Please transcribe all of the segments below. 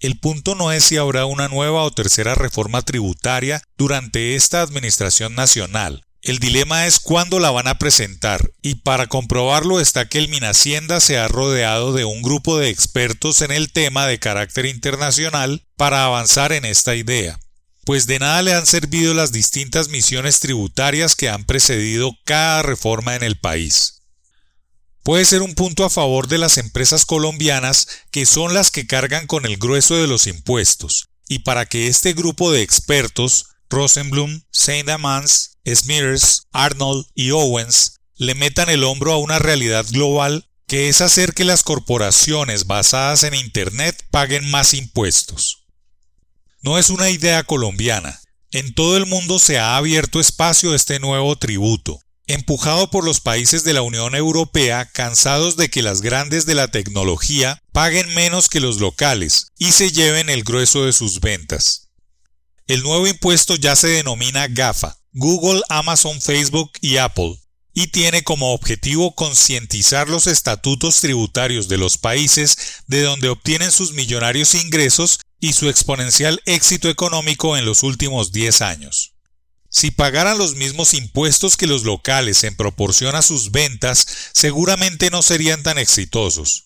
El punto no es si habrá una nueva o tercera reforma tributaria durante esta administración nacional. El dilema es cuándo la van a presentar, y para comprobarlo está que el Minhacienda se ha rodeado de un grupo de expertos en el tema de carácter internacional para avanzar en esta idea pues de nada le han servido las distintas misiones tributarias que han precedido cada reforma en el país. Puede ser un punto a favor de las empresas colombianas que son las que cargan con el grueso de los impuestos, y para que este grupo de expertos, Rosenblum, Saint Amans, Smears, Arnold y Owens, le metan el hombro a una realidad global que es hacer que las corporaciones basadas en Internet paguen más impuestos. No es una idea colombiana. En todo el mundo se ha abierto espacio a este nuevo tributo, empujado por los países de la Unión Europea cansados de que las grandes de la tecnología paguen menos que los locales y se lleven el grueso de sus ventas. El nuevo impuesto ya se denomina GAFA, Google, Amazon, Facebook y Apple, y tiene como objetivo concientizar los estatutos tributarios de los países de donde obtienen sus millonarios ingresos y su exponencial éxito económico en los últimos 10 años. Si pagaran los mismos impuestos que los locales en proporción a sus ventas, seguramente no serían tan exitosos.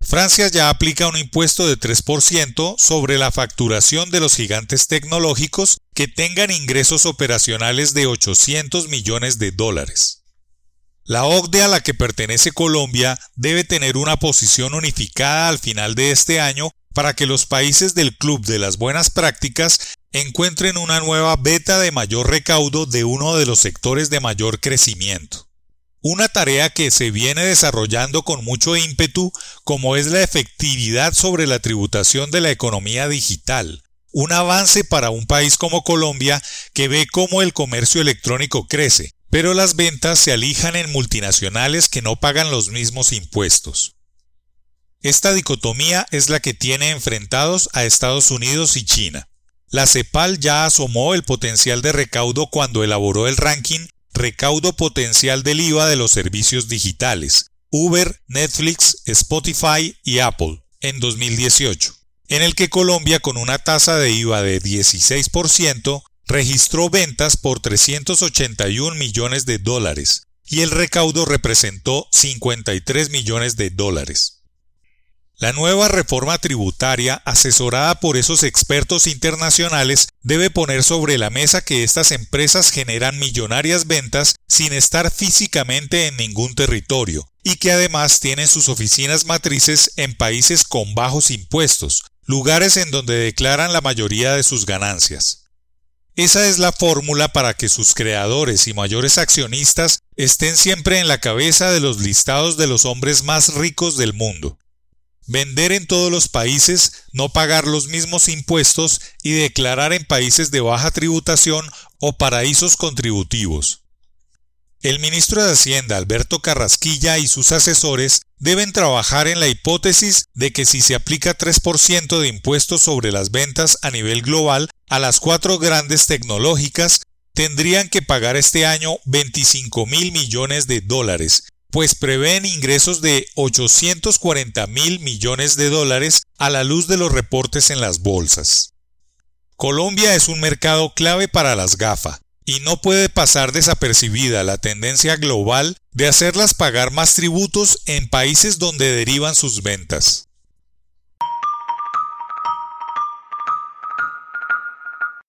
Francia ya aplica un impuesto de 3% sobre la facturación de los gigantes tecnológicos que tengan ingresos operacionales de 800 millones de dólares. La OCDE a la que pertenece Colombia debe tener una posición unificada al final de este año para que los países del Club de las Buenas Prácticas encuentren una nueva beta de mayor recaudo de uno de los sectores de mayor crecimiento. Una tarea que se viene desarrollando con mucho ímpetu como es la efectividad sobre la tributación de la economía digital, un avance para un país como Colombia que ve cómo el comercio electrónico crece, pero las ventas se alijan en multinacionales que no pagan los mismos impuestos. Esta dicotomía es la que tiene enfrentados a Estados Unidos y China. La CEPAL ya asomó el potencial de recaudo cuando elaboró el ranking Recaudo Potencial del IVA de los Servicios Digitales, Uber, Netflix, Spotify y Apple, en 2018, en el que Colombia con una tasa de IVA de 16% registró ventas por 381 millones de dólares y el recaudo representó 53 millones de dólares. La nueva reforma tributaria, asesorada por esos expertos internacionales, debe poner sobre la mesa que estas empresas generan millonarias ventas sin estar físicamente en ningún territorio, y que además tienen sus oficinas matrices en países con bajos impuestos, lugares en donde declaran la mayoría de sus ganancias. Esa es la fórmula para que sus creadores y mayores accionistas estén siempre en la cabeza de los listados de los hombres más ricos del mundo vender en todos los países, no pagar los mismos impuestos y declarar en países de baja tributación o paraísos contributivos. El ministro de Hacienda, Alberto Carrasquilla, y sus asesores deben trabajar en la hipótesis de que si se aplica 3% de impuestos sobre las ventas a nivel global a las cuatro grandes tecnológicas, tendrían que pagar este año 25 mil millones de dólares, pues prevén ingresos de 840 mil millones de dólares a la luz de los reportes en las bolsas. Colombia es un mercado clave para las GAFA, y no puede pasar desapercibida la tendencia global de hacerlas pagar más tributos en países donde derivan sus ventas.